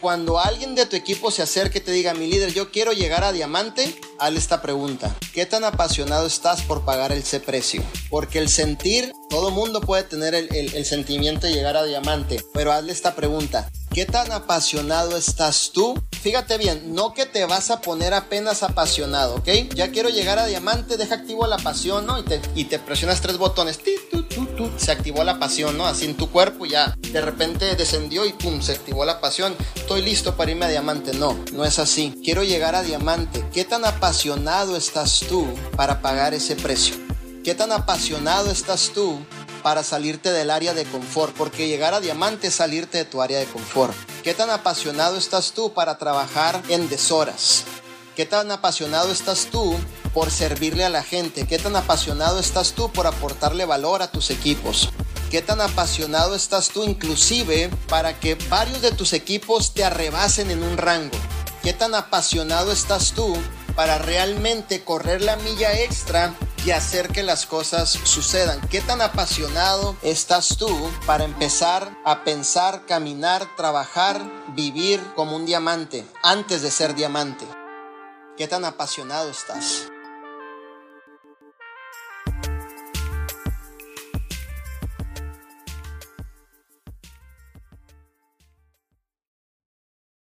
Cuando alguien de tu equipo se acerque y te diga, mi líder, yo quiero llegar a diamante, hazle esta pregunta. ¿Qué tan apasionado estás por pagar ese precio? Porque el sentir, todo mundo puede tener el, el sentimiento de llegar a diamante, pero hazle esta pregunta. ¿Qué tan apasionado estás tú? Fíjate bien, no que te vas a poner apenas apasionado, ¿ok? Ya quiero llegar a diamante, deja activo la pasión, ¿no? Y te, y te presionas tres botones, se activó la pasión, ¿no? Así en tu cuerpo ya de repente descendió y pum, se activó la pasión. Estoy listo para irme a diamante. No, no es así. Quiero llegar a diamante. ¿Qué tan apasionado estás tú para pagar ese precio? ¿Qué tan apasionado estás tú para salirte del área de confort, porque llegar a diamante es salirte de tu área de confort. ¿Qué tan apasionado estás tú para trabajar en deshoras? ¿Qué tan apasionado estás tú por servirle a la gente? ¿Qué tan apasionado estás tú por aportarle valor a tus equipos? ¿Qué tan apasionado estás tú inclusive para que varios de tus equipos te arrebasen en un rango? ¿Qué tan apasionado estás tú para realmente correr la milla extra y hacer que las cosas sucedan. ¿Qué tan apasionado estás tú para empezar a pensar, caminar, trabajar, vivir como un diamante antes de ser diamante? ¿Qué tan apasionado estás?